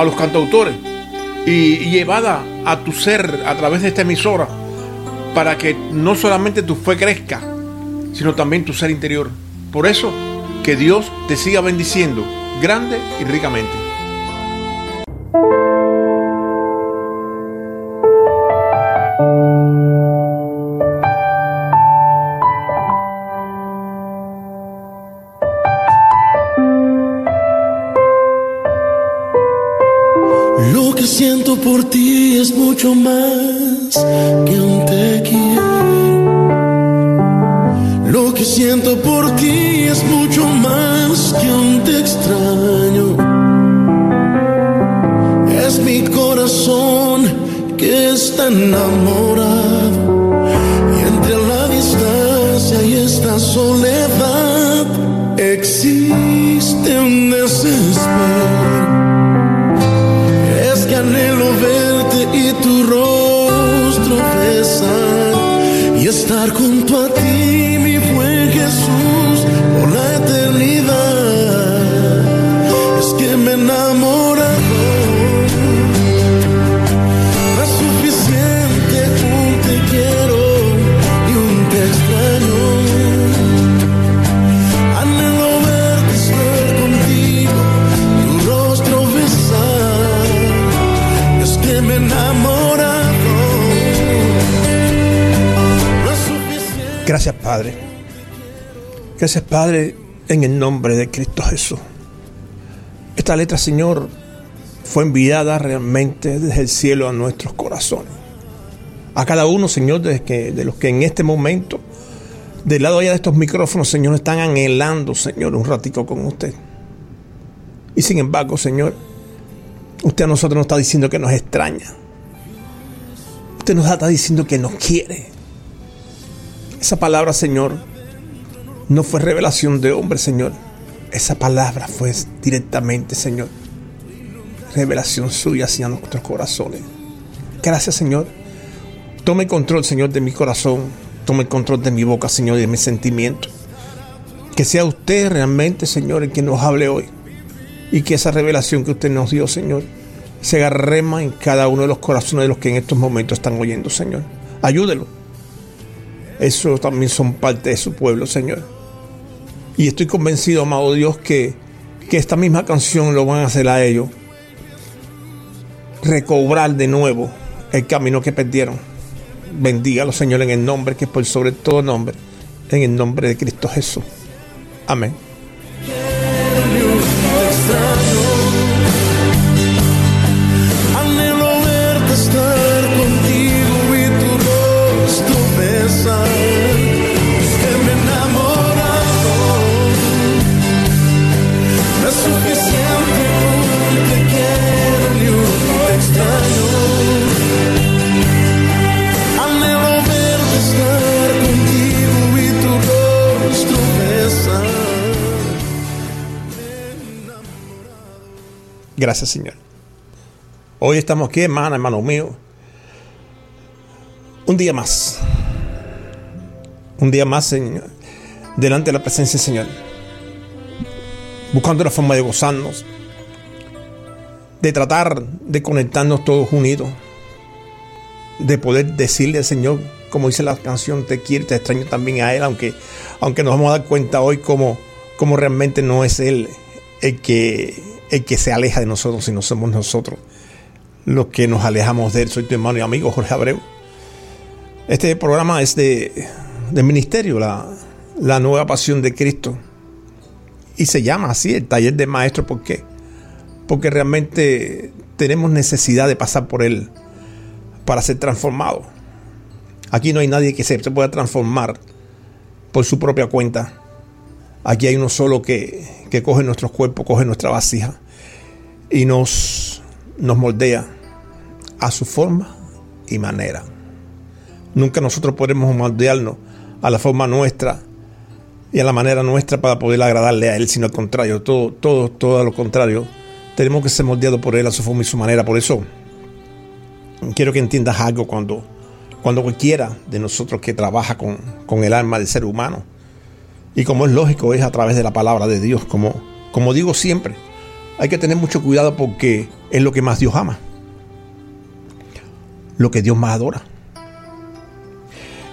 a los cantautores y, llevada a tu ser a través de esta emisora para que no solamente tu fe crezca, sino también tu ser interior. Por eso, que Dios te siga bendiciendo grande y ricamente. Que siento por ti es mucho más que un te quiero. Lo que siento por ti es mucho más que un te extraño. Es mi corazón que está enamorado. Gracias Padre en el nombre de Cristo Jesús. Esta letra, Señor, fue enviada realmente desde el cielo a nuestros corazones. A cada uno, Señor, de, los que en este momento, del lado allá de estos micrófonos, Señor, están anhelando, Señor, un ratico con usted. Y sin embargo, Señor, usted a nosotros nos está diciendo que nos extraña. Usted nos está diciendo que nos quiere. Esa palabra, Señor, no fue revelación de hombre, Señor. Esa palabra fue directamente, Señor, revelación suya hacia nuestros corazones. Gracias, Señor. Tome control, Señor, de mi corazón. Tome control de mi boca, Señor, y de mis sentimientos. Que sea usted realmente, Señor, el que nos hable hoy. Y que esa revelación que usted nos dio, Señor, se agarrema en cada uno de los corazones de los que en estos momentos están oyendo, Señor. Ayúdelo. Eso también son parte de su pueblo, Señor. Y estoy convencido, amado Dios, que, que esta misma canción lo van a hacer a ellos. Recobrar de nuevo el camino que perdieron. Bendígalo, Señor, en el nombre que es por sobre todo nombre. En el nombre de Cristo Jesús. Amén. Gracias, Señor. Hoy estamos aquí, hermana, hermano mío. Un día más. Un día más, Señor. Delante de la presencia del Señor. Buscando la forma de gozarnos. De tratar de conectarnos todos unidos. De poder decirle al Señor, como dice la canción, te quiero, te extraño también a Él. Aunque, aunque nos vamos a dar cuenta hoy como, como realmente no es Él el que, el que se aleja de nosotros, sino somos nosotros los que nos alejamos de él. Soy tu hermano y amigo Jorge Abreu. Este programa es de, ministerio, la, la nueva pasión de Cristo. Y se llama así, el taller de maestro. ¿Por qué? Porque realmente tenemos necesidad de pasar por él para ser transformado. Aquí no hay nadie que se pueda transformar por su propia cuenta. Aquí hay uno solo que, que coge nuestros cuerpos, coge nuestra vasija y nos, nos moldea a su forma y manera. Nunca nosotros podremos moldearnos a la forma nuestra y a la manera nuestra para poder agradarle a Él, sino al contrario, todo, todo, todo lo contrario. Tenemos que ser moldeados por Él a su forma y su manera. Por eso quiero que entiendas algo cuando, cuando cualquiera de nosotros que trabaja con, con el alma del ser humano, y como es lógico, es a través de la palabra de Dios, como, como digo siempre, hay que tener mucho cuidado porque es lo que más Dios ama, lo que Dios más adora.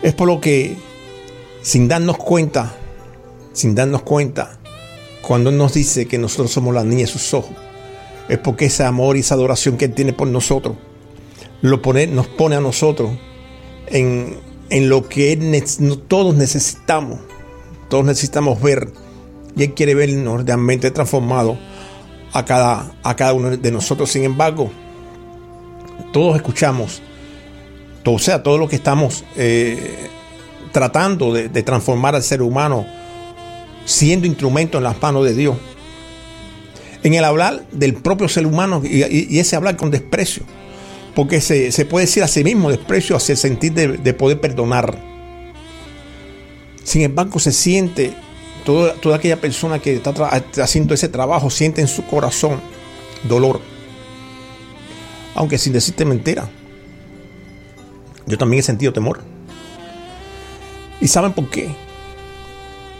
Es por lo que, sin darnos cuenta, sin darnos cuenta, cuando nos dice que nosotros somos la niña de sus ojos, es porque ese amor y esa adoración que Él tiene por nosotros lo pone, nos pone a nosotros en, en lo que todos necesitamos todos necesitamos ver y Él quiere vernos realmente transformados a cada, a cada uno de nosotros. Sin embargo, todos escuchamos, o sea, todo lo que estamos eh, tratando de, transformar al ser humano, siendo instrumento en las manos de Dios. En el hablar del propio ser humano y, ese hablar con desprecio, porque se, puede decir a sí mismo desprecio hacia el sentir de poder perdonar sin embargo, se siente, toda, aquella persona que está haciendo ese trabajo siente en su corazón dolor. Aunque sin decirte mentira. Yo también he sentido temor. ¿Y saben por qué?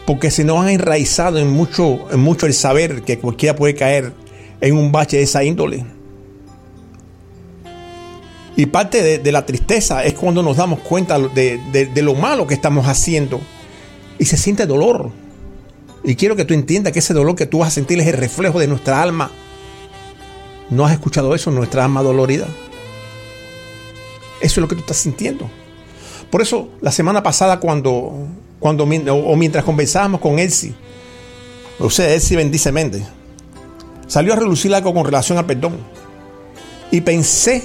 Porque se nos han enraizado en mucho, en mucho el saber que cualquiera puede caer en un bache de esa índole. Y parte de, la tristeza es cuando nos damos cuenta de lo malo que estamos haciendo y se siente dolor. Y quiero que tú entiendas que ese dolor que tú vas a sentir es el reflejo de nuestra alma. ¿No has escuchado eso? Nuestra alma dolorida. Eso es lo que tú estás sintiendo. Por eso, la semana pasada, cuando, cuando o mientras conversábamos con Elsie, o sea, Elsie bendice mente, salió a relucir algo con relación al perdón. Y pensé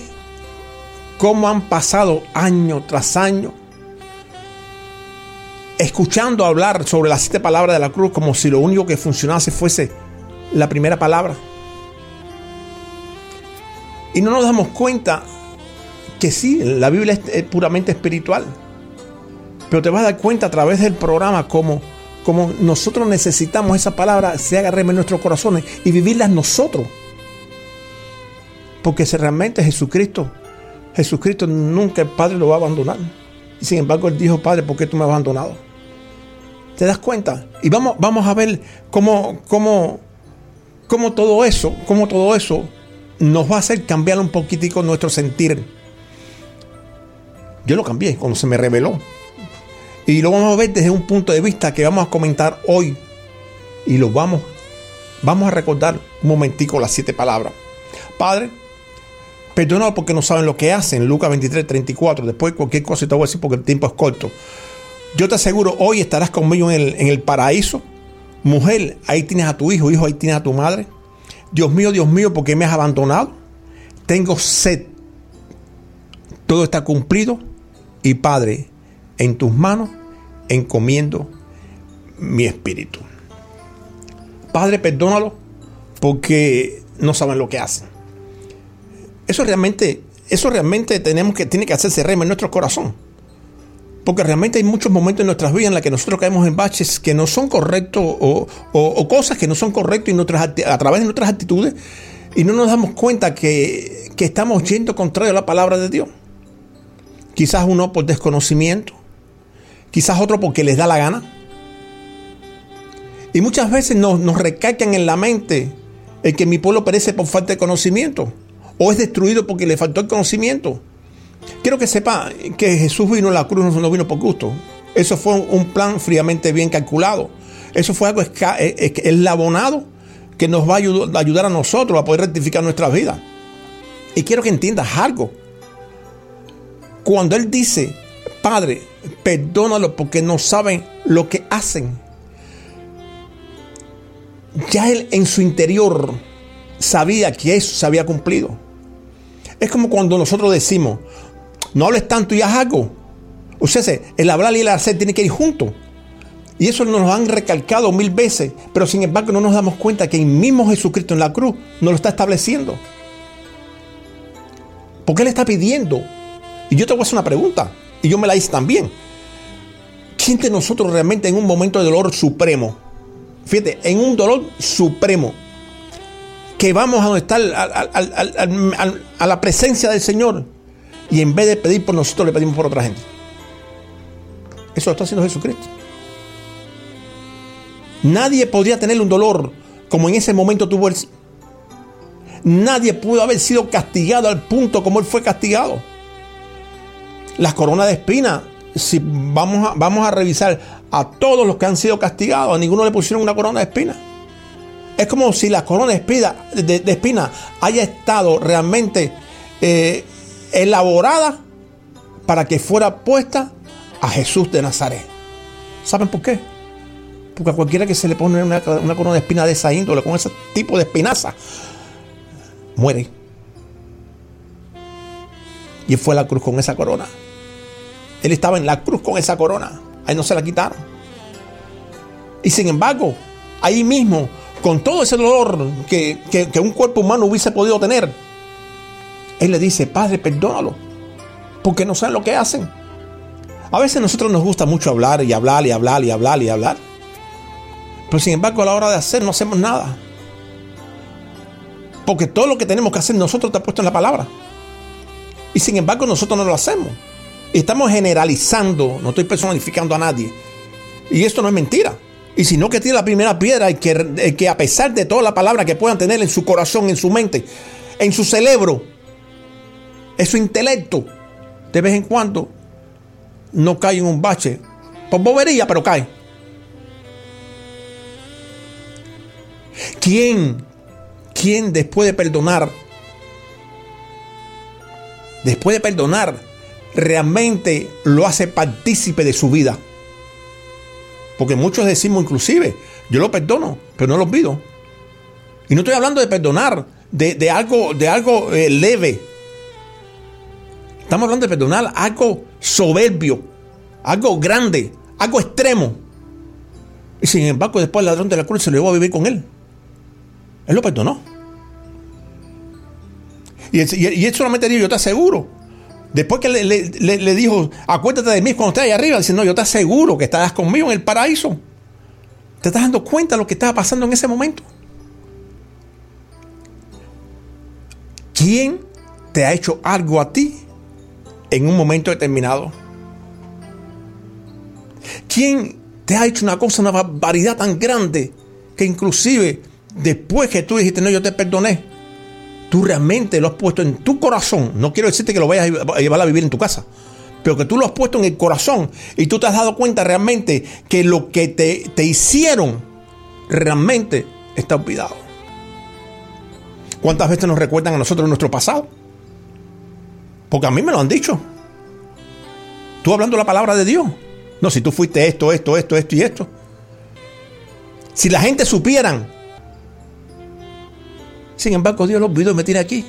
cómo han pasado año tras año escuchando hablar sobre las siete palabras de la cruz como si lo único que funcionase fuese la primera palabra. Y no nos damos cuenta que sí, la Biblia es, puramente espiritual. Pero te vas a dar cuenta a través del programa como, como nosotros necesitamos esa palabra se haga en nuestros corazones y vivirlas nosotros. Porque si realmente Jesucristo, Jesucristo nunca el Padre lo va a abandonar. Sin embargo, él dijo, Padre, ¿por qué tú me has abandonado? ¿Te das cuenta? Y vamos, vamos a ver cómo, cómo, cómo todo eso, cómo todo eso nos va a hacer cambiar un poquitico nuestro sentir. Yo lo cambié cuando se me reveló. Y lo vamos a ver desde un punto de vista que vamos a comentar hoy. Y lo vamos, vamos a recordar un momentico las siete palabras. Padre, perdónalo porque no saben lo que hacen. Lucas 23, 34. Después cualquier cosa te voy a decir porque el tiempo es corto. Yo te aseguro, hoy estarás conmigo en el, en el paraíso. Mujer, ahí tienes a tu hijo, hijo, ahí tienes a tu madre. Dios mío, Dios mío, ¿por qué me has abandonado? Tengo sed. Todo está cumplido. Y Padre, en tus manos encomiendo mi espíritu. Padre, perdónalo porque no saben lo que hacen. Eso realmente, eso realmente tenemos que, tiene que hacerse rema en nuestro corazón. Porque realmente hay muchos momentos en nuestras vidas en los que nosotros caemos en baches que no son correctos o, cosas que no son correctas a través de nuestras actitudes y no nos damos cuenta que, que estamos yendo contrario a la palabra de Dios. Quizás uno por desconocimiento, quizás otro porque les da la gana. Y muchas veces nos, nos recalcan en la mente el que mi pueblo perece por falta de conocimiento o es destruido porque le faltó el conocimiento. Quiero que sepa que Jesús vino a la cruz, no vino por gusto. Eso fue un plan fríamente bien calculado. Eso fue algo eslabonado que nos va a ayudar a nosotros a poder rectificar nuestras vidas. Y quiero que entiendas algo. Cuando Él dice, Padre, perdónalo porque no saben lo que hacen. Ya Él en su interior sabía que eso se había cumplido. Es como cuando nosotros decimos, no hables tanto y haz algo. O sea, el hablar y el hacer tienen que ir juntos. Y eso nos lo han recalcado mil veces, pero sin embargo no nos damos cuenta que el mismo Jesucristo en la cruz nos lo está estableciendo. Porque Él está pidiendo. Y yo te voy a hacer una pregunta, y yo me la hice también. ¿Quién de nosotros realmente en un momento de dolor supremo, fíjate, en un dolor supremo, que vamos a estar a la presencia del Señor y en vez de pedir por nosotros le pedimos por otra gente? Eso lo está haciendo Jesucristo. Nadie podría tener un dolor como en ese momento tuvo él. Nadie pudo haber sido castigado al punto como él fue castigado. Las coronas de espina, si vamos vamos a revisar a todos los que han sido castigados, a ninguno le pusieron una corona de espina. Es como si la corona de espina, haya estado realmente eh, elaborada para que fuera puesta a Jesús de Nazaret. ¿Saben por qué? Porque a cualquiera que se le pone una, corona de espina de esa índole, con ese tipo de espinaza, muere. Y fue a la cruz con esa corona. Él estaba en la cruz con esa corona. Ahí no se la quitaron. Y sin embargo, ahí mismo, con todo ese dolor que, que un cuerpo humano hubiese podido tener, Él le dice, Padre, perdónalo. Porque no saben lo que hacen. A veces a nosotros nos gusta mucho hablar y hablar y hablar y hablar y hablar. Pero sin embargo, a la hora de hacer no hacemos nada. Porque todo lo que tenemos que hacer nosotros está puesto en la palabra. Y sin embargo, nosotros no lo hacemos. Estamos generalizando, no estoy personificando a nadie. Y esto no es mentira. Y si no que tiene la primera piedra y que, que a pesar de toda la palabra que puedan tener en su corazón, en su mente, en su cerebro, en su intelecto, de vez en cuando no cae en un bache. Por bobería, pero cae. ¿Quién, quién después de perdonar, después de perdonar, realmente lo hace partícipe de su vida? Porque muchos decimos inclusive, yo lo perdono, pero no lo olvido. Y no estoy hablando de perdonar, de, algo, de algo eh, leve. Estamos hablando de perdonar algo soberbio, algo grande, algo extremo. Y sin embargo, después el ladrón de la cruz se lo llevó a vivir con él. Él lo perdonó. Y, él, solamente dijo, yo te aseguro. Después que le, dijo, acuérdate de mí cuando estés ahí arriba, dice, no, yo te aseguro que estarás conmigo en el paraíso. ¿Te estás dando cuenta de lo que estaba pasando en ese momento? ¿Quién te ha hecho algo a ti en un momento determinado? ¿Quién te ha hecho una cosa, una barbaridad tan grande que inclusive después que tú dijiste, no, yo te perdoné, tú realmente lo has puesto en tu corazón. No quiero decirte que lo vayas a llevar a vivir en tu casa, pero que tú lo has puesto en el corazón y tú te has dado cuenta realmente que lo que te, te hicieron realmente está olvidado. ¿Cuántas veces nos recuerdan a nosotros nuestro pasado? Porque a mí me lo han dicho. Tú hablando la palabra de Dios. No, si tú fuiste esto, esto, esto, esto y esto. Si la gente supieran sin embargo, Dios lo olvidó y me aquí.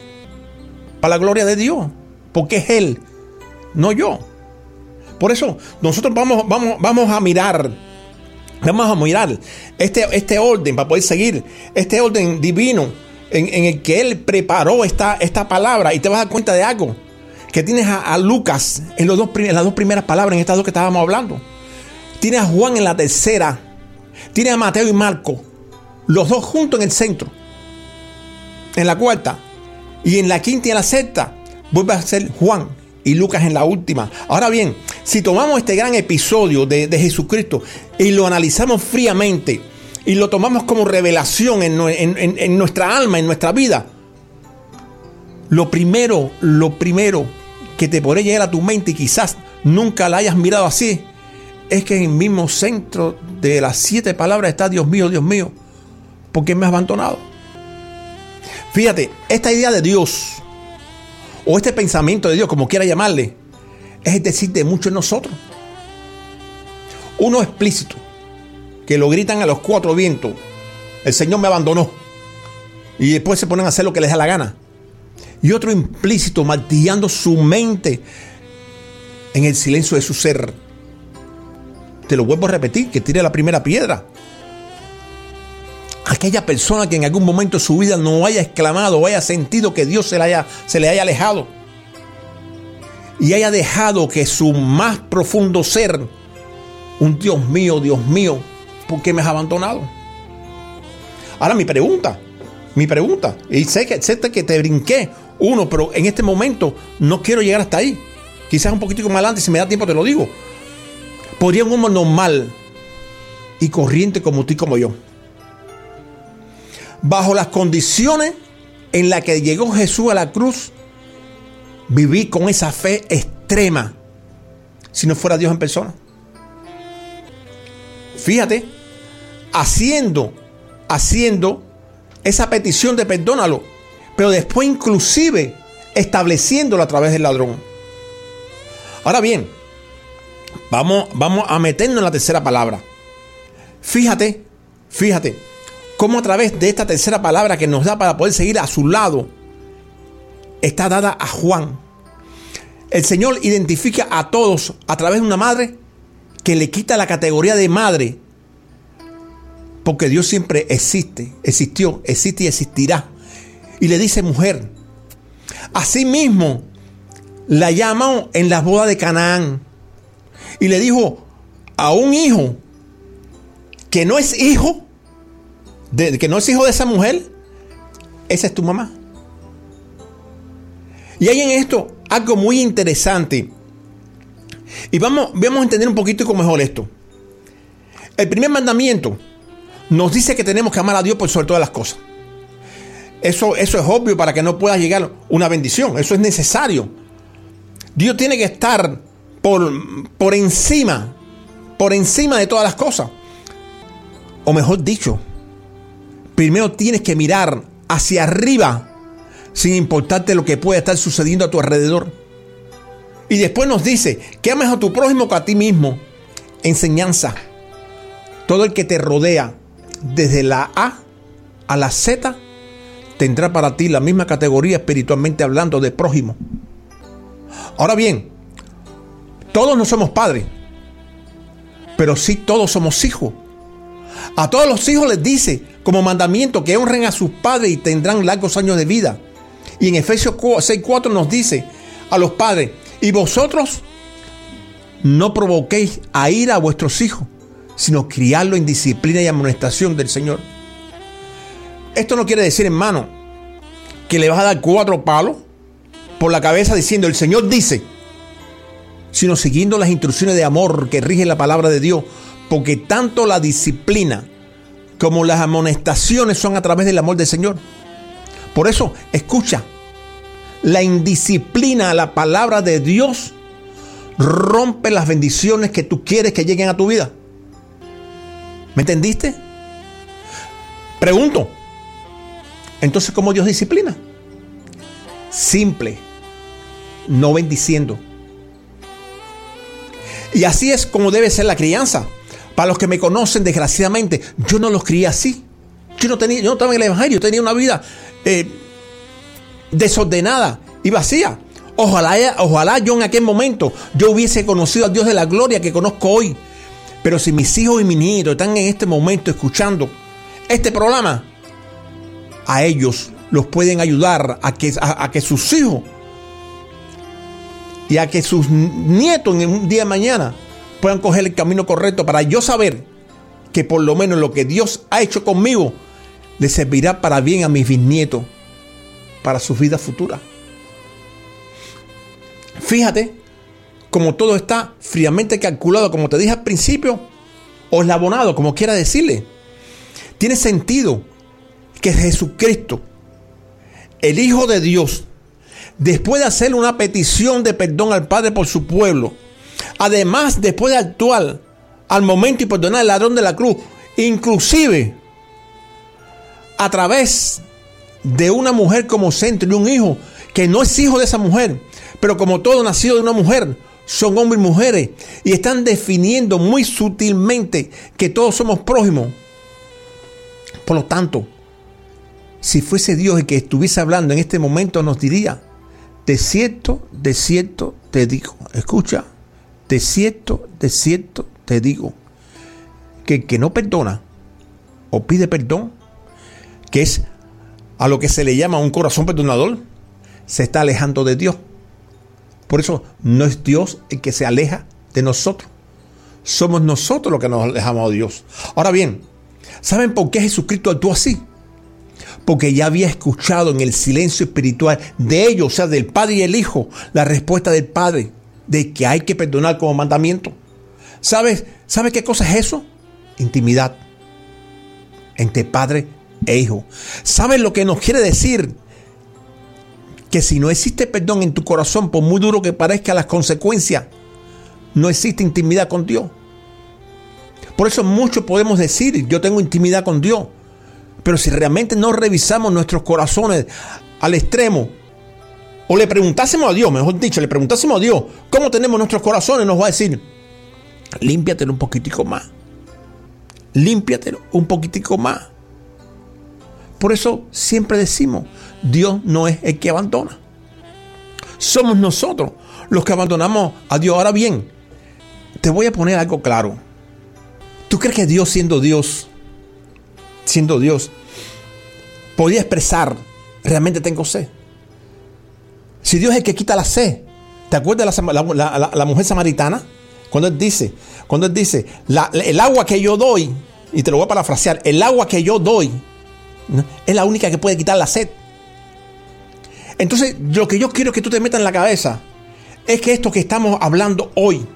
Para la gloria de Dios. Porque es Él, no yo. Por eso nosotros vamos, vamos, vamos a mirar. Vamos a mirar este, este orden para poder seguir. Este orden divino en, el que Él preparó esta, esta palabra. Y te vas a dar cuenta de algo. Que tienes a, Lucas en, los dos, en las dos primeras palabras, en estas dos que estábamos hablando. Tienes a Juan en la tercera. Tienes a Mateo y Marco. Los dos juntos en el centro en la cuarta. Y en la quinta y en la sexta vuelve a ser Juan y Lucas en la última. Ahora bien, si tomamos este gran episodio de, Jesucristo y lo analizamos fríamente y lo tomamos como revelación en, nuestra alma, en nuestra vida, lo primero, lo primero que te podría llegar a tu mente y quizás nunca la hayas mirado así, es que en el mismo centro de las siete palabras está Dios mío, Dios mío, ¿por qué me has abandonado? Fíjate, esta idea de Dios, o este pensamiento de Dios, como quiera llamarle, es decir de muchos de nosotros. Uno explícito, que lo gritan a los cuatro vientos, el Señor me abandonó. Y después se ponen a hacer lo que les da la gana. Y otro implícito, martillando su mente en el silencio de su ser. Te lo vuelvo a repetir, que tire la primera piedra. Aquella persona que en algún momento de su vida no haya exclamado o haya sentido que Dios se le haya, alejado. Y haya dejado que su más profundo ser, un Dios mío, Dios mío, ¿por qué me has abandonado? Ahora mi pregunta, mi pregunta, y sé que, sé que te brinqué uno, pero en este momento no quiero llegar hasta ahí. Quizás un poquitico más adelante, si me da tiempo te lo digo. Podría un hombre normal y corriente como tú y como yo, bajo las condiciones en las que llegó Jesús a la cruz, vivir con esa fe extrema si no fuera Dios en persona. Fíjate, haciendo, haciendo esa petición de perdónalo, pero después inclusive estableciéndolo a través del ladrón. Ahora bien, vamos, vamos a meternos en la tercera palabra. Fíjate, fíjate, cómo a través de esta tercera palabra que nos da para poder seguir a su lado, está dada a Juan. El Señor identifica a todos a través de una madre que le quita la categoría de madre, porque Dios siempre existe, existió, existe y existirá. Y le dice mujer. Asimismo, la llamó en las bodas de Canaán y le dijo a un hijo que no es hijo, que no es hijo de esa mujer, esa es tu mamá. Y hay en esto algo muy interesante. Y vamos, vamos a entender un poquito mejor esto. El primer mandamiento nos dice que tenemos que amar a Dios por sobre todas las cosas. Eso, eso es obvio para que no pueda llegar una bendición. Eso es necesario. Dios tiene que estar por, por encima, por encima de todas las cosas. O mejor dicho, primero tienes que mirar hacia arriba sin importarte lo que pueda estar sucediendo a tu alrededor. Y después nos dice que ames a tu prójimo que a ti mismo. Enseñanza. Todo el que te rodea, desde la A a la Z, tendrá para ti la misma categoría espiritualmente hablando de prójimo. Ahora bien, todos no somos padres, pero sí todos somos hijos. A todos los hijos les dice como mandamiento que honren a sus padres y tendrán largos años de vida. Y en Efesios 6.4 nos dice a los padres, y vosotros no provoquéis a ir a vuestros hijos, sino criarlo en disciplina y amonestación del Señor. Esto no quiere decir, hermano, que le vas a dar cuatro palos por la cabeza diciendo, el Señor dice, sino siguiendo las instrucciones de amor que rigen la palabra de Dios, porque tanto la disciplina como las amonestaciones son a través del amor del Señor. Por eso, escucha, la indisciplina a la palabra de Dios rompe las bendiciones que tú quieres que lleguen a tu vida. ¿Me entendiste? Pregunto, entonces ¿cómo Dios disciplina? Simple, no bendiciendo. Y así es como debe ser la crianza. Para los que me conocen, desgraciadamente, yo no los crié así. Yo no, tenía, yo no estaba en el Evangelio, tenía una vida eh, desordenada y vacía. Ojalá, ojalá yo en aquel momento yo hubiese conocido al Dios de la gloria que conozco hoy. Pero si mis hijos y mis nietos están en este momento escuchando este programa, a ellos los pueden ayudar a que, a, que sus hijos y a que sus nietos en un día de mañana puedan coger el camino correcto para yo saber que por lo menos lo que Dios ha hecho conmigo le servirá para bien a mis bisnietos, para sus vidas futuras. Fíjate como todo está fríamente calculado, como te dije al principio, o eslabonado, como quiera decirle. Tiene sentido que Jesucristo, el Hijo de Dios, después de hacer una petición de perdón al Padre por su pueblo, además después de actuar al momento y perdonar al ladrón de la cruz, inclusive a través de una mujer como centro y un hijo que no es hijo de esa mujer, pero como todo nacido de una mujer, son hombres y mujeres y están definiendo muy sutilmente que todos somos prójimos. Por lo tanto, si fuese Dios el que estuviese hablando en este momento, nos diría, de cierto, de cierto te digo, escucha, de cierto, de cierto te digo, que el que no perdona o pide perdón, que es a lo que se le llama un corazón perdonador, se está alejando de Dios. Por eso no es Dios el que se aleja de nosotros. Somos nosotros los que nos alejamos de Dios. Ahora bien, ¿saben por qué Jesucristo actuó así? Porque ya había escuchado en el silencio espiritual de ellos, o sea, del Padre y el Hijo, la respuesta del Padre de que hay que perdonar como mandamiento. ¿Sabes? ¿Sabes qué cosa es eso? Intimidad entre Padre e Hijo. ¿Sabes lo que nos quiere decir? Que si no existe perdón en tu corazón, por muy duro que parezca las consecuencias, no existe intimidad con Dios. Por eso muchos podemos decir, yo tengo intimidad con Dios. Pero si realmente no revisamos nuestros corazones al extremo, o le preguntásemos a Dios, mejor dicho, le preguntásemos a Dios cómo tenemos nuestros corazones, nos va a decir, límpiatelo un poquitico más. Límpiatelo un poquitico más. Por eso siempre decimos, Dios no es el que abandona. Somos nosotros los que abandonamos a Dios. Ahora bien, te voy a poner algo claro. ¿Tú crees que Dios siendo Dios, siendo Dios, podía expresar, realmente tengo sed? Si Dios es el que quita la sed, ¿te acuerdas de la, la, mujer samaritana? Cuando él dice, cuando él dice, el agua que yo doy, y te lo voy a parafrasear, el agua que yo doy es la única que puede quitar la sed. Entonces, lo que yo quiero que tú te metas en la cabeza es que esto que estamos hablando hoy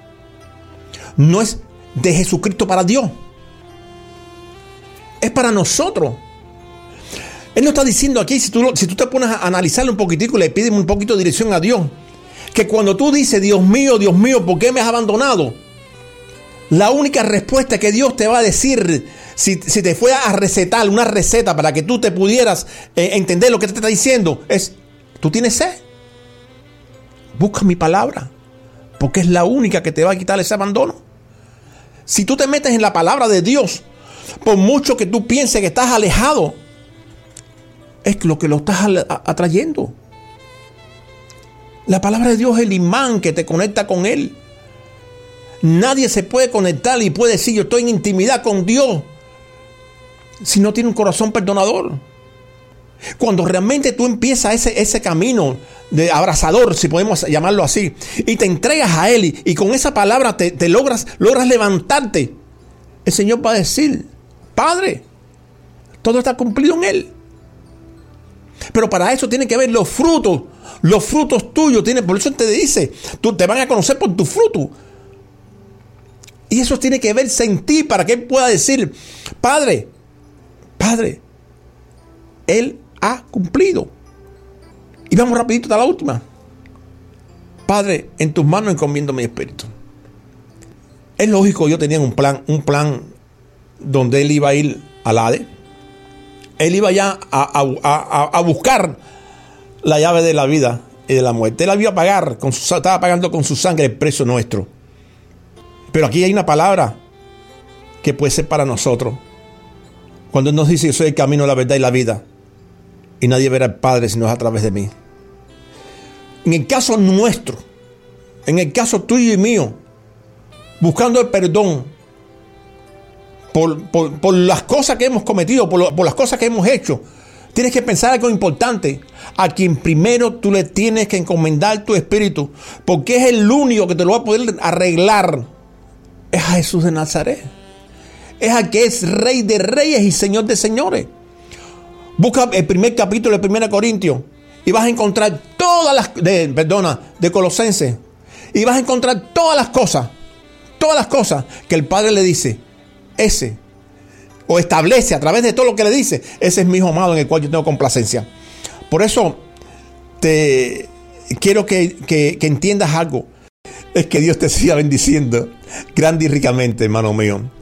no es de Jesucristo para Dios. Es para nosotros. Él no está diciendo aquí, si tú, si tú te pones a analizarlo un poquitico y le pides un poquito de dirección a Dios, que cuando tú dices, Dios mío, Dios mío, ¿por qué me has abandonado? La única respuesta que Dios te va a decir, si, te fuera a recetar una receta para que tú te pudieras eh, entender lo que te está diciendo, es, tú tienes sed. Busca mi palabra, porque es la única que te va a quitar ese abandono. Si tú te metes en la palabra de Dios, por mucho que tú pienses que estás alejado, es lo que lo estás atrayendo. La palabra de Dios es el imán que te conecta con Él. Nadie se puede conectar y puede decir yo estoy en intimidad con Dios si no tiene un corazón perdonador. Cuando realmente tú empiezas ese, ese camino de abrazador, si podemos llamarlo así, y te entregas a Él y, con esa palabra te, te, logras, logras levantarte, el Señor va a decir, Padre, todo está cumplido en Él. Pero para eso tiene que ver los frutos. Los frutos tuyos. Tiene, por eso te dice, tú te van a conocer por tu fruto. Y eso tiene que verse en ti para que Él pueda decir, Padre, Padre, Él ha cumplido. Y vamos rapidito a la última. Padre, en tus manos encomiendo mi espíritu. Es lógico, yo tenía un plan, un plan donde él iba a ir al ADE él iba ya a, buscar la llave de la vida y de la muerte. Él iba a pagar, con su, estaba pagando con su sangre el precio nuestro. Pero aquí hay una palabra que puede ser para nosotros. Cuando nos dice, yo soy el camino, la verdad y la vida. Y nadie verá al Padre si no es a través de mí. En el caso nuestro, en el caso tuyo y mío, buscando el perdón, por, las cosas que hemos cometido, por, las cosas que hemos hecho. Tienes que pensar algo importante. A quien primero tú le tienes que encomendar tu espíritu, porque es el único que te lo va a poder arreglar. Es a Jesús de Nazaret. Es a que es rey de reyes y señor de señores. Busca el primer capítulo de 1 Corintios y vas a encontrar todas las, de, perdona, de Colosenses. Y vas a encontrar todas las cosas, todas las cosas que el Padre le dice ese, o establece a través de todo lo que le dice, ese es mi hijo amado en el cual yo tengo complacencia. Por eso te quiero que, que entiendas algo. Es que Dios te siga bendiciendo grande y ricamente, hermano mío.